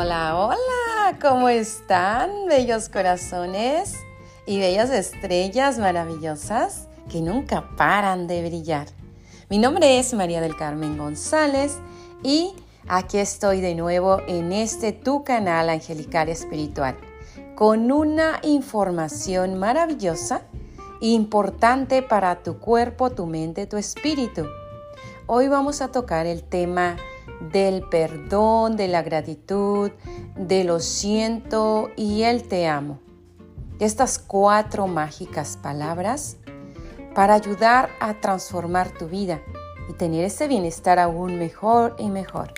hola, hola. ¿Cómo están, bellos corazones y bellas estrellas maravillosas que nunca paran de brillar? Mi nombre es María del Carmen González y aquí estoy de nuevo en este tu canal Angelical Espiritual con una información maravillosa importante para tu cuerpo, tu mente, tu espíritu. Hoy vamos a tocar el tema del perdón, de la gratitud, de lo siento y el te amo. Estas cuatro mágicas palabras para ayudar a transformar tu vida y tener ese bienestar aún mejor y mejor.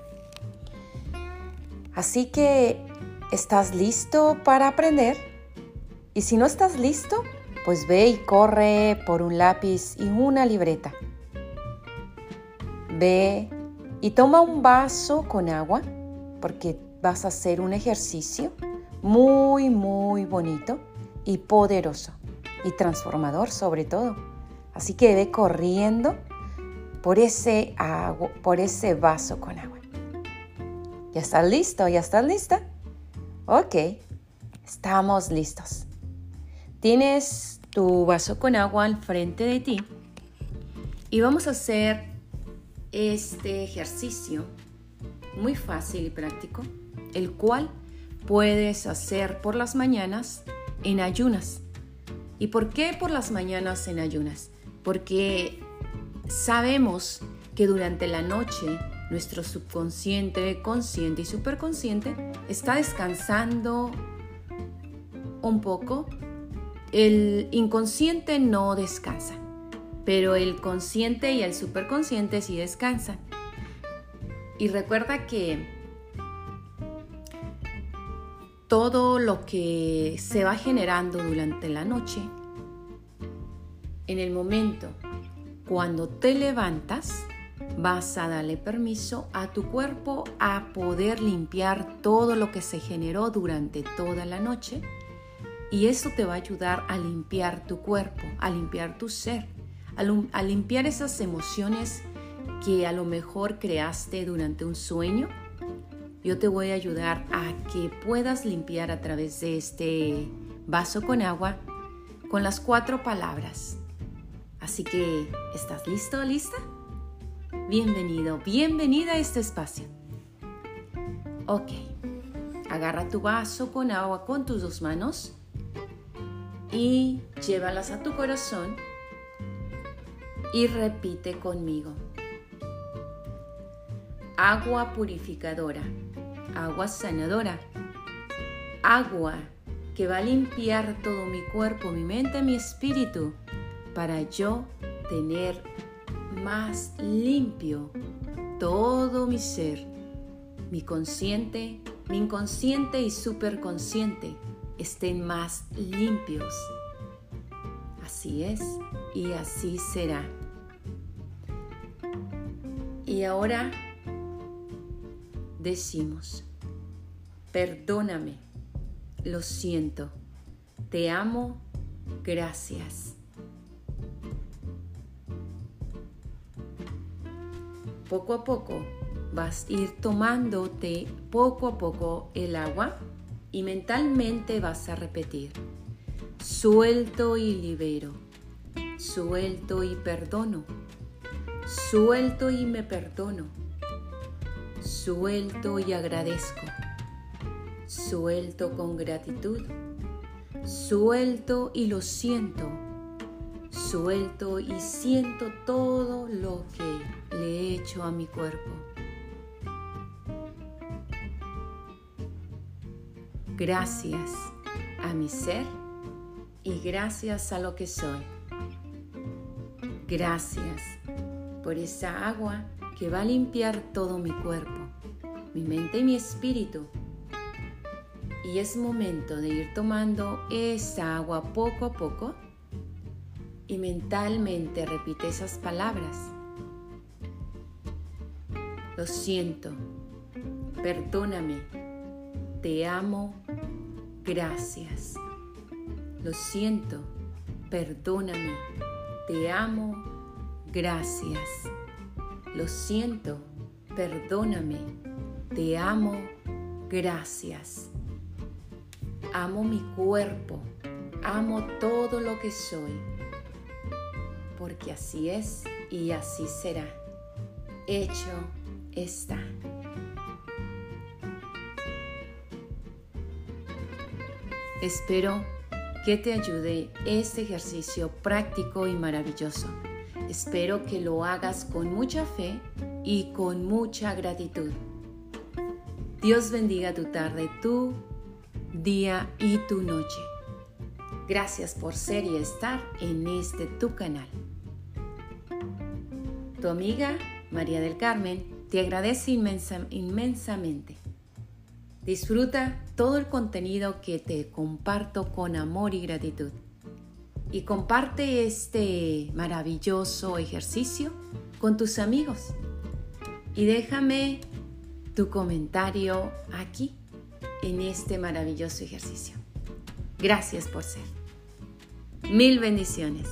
Así que, ¿estás listo para aprender? Y si no estás listo, pues ve y corre por un lápiz y una libreta. Ve y toma un vaso con agua porque vas a hacer un ejercicio muy, muy bonito y poderoso y transformador sobre todo. Así que ve corriendo por ese, agua, por ese vaso con agua. ¿Ya estás listo? ¿Ya estás lista? Ok, estamos listos. Tienes tu vaso con agua al frente de ti y vamos a hacer este ejercicio muy fácil y práctico, el cual puedes hacer por las mañanas en ayunas. ¿Y por qué por las mañanas en ayunas? Porque sabemos que durante la noche nuestro subconsciente, consciente y superconsciente está descansando un poco. El inconsciente no descansa pero el consciente y el superconsciente sí descansan. Y recuerda que todo lo que se va generando durante la noche, en el momento cuando te levantas, vas a darle permiso a tu cuerpo a poder limpiar todo lo que se generó durante toda la noche. Y eso te va a ayudar a limpiar tu cuerpo, a limpiar tu ser a limpiar esas emociones que a lo mejor creaste durante un sueño, yo te voy a ayudar a que puedas limpiar a través de este vaso con agua con las cuatro palabras. Así que, ¿estás listo, lista? Bienvenido, bienvenida a este espacio. Ok, agarra tu vaso con agua con tus dos manos y llévalas a tu corazón y repite conmigo. Agua purificadora, agua sanadora, agua que va a limpiar todo mi cuerpo, mi mente, mi espíritu, para yo tener más limpio todo mi ser, mi consciente, mi inconsciente y superconsciente estén más limpios. Así es y así será. Y ahora decimos, perdóname, lo siento, te amo, gracias. Poco a poco vas a ir tomándote poco a poco el agua y mentalmente vas a repetir, suelto y libero, suelto y perdono Suelto y me perdono. Suelto y agradezco. Suelto con gratitud. Suelto y lo siento. Suelto y siento todo lo que le he hecho a mi cuerpo. Gracias a mi ser y gracias a lo que soy. Gracias por esa agua que va a limpiar todo mi cuerpo, mi mente y mi espíritu. Y es momento de ir tomando esa agua poco a poco y mentalmente repite esas palabras. Lo siento, perdóname, te amo, gracias. Lo siento, perdóname, te amo, Gracias. Lo siento. Perdóname. Te amo. gracias. Amo mi cuerpo, amo todo lo que soy, porque así es y así será. Hecho está. Espero que te ayude este ejercicio práctico y maravilloso. Espero que lo hagas con mucha fe y con mucha gratitud. Dios bendiga tu tarde, tu día y tu noche. Gracias por ser y estar en este tu canal. Tu amiga María del Carmen te agradece inmensamente. Disfruta todo el contenido que te comparto con amor y gratitud. Y comparte este maravilloso ejercicio con tus amigos. Y déjame tu comentario aquí en este maravilloso ejercicio. Gracias por ser. Mil bendiciones.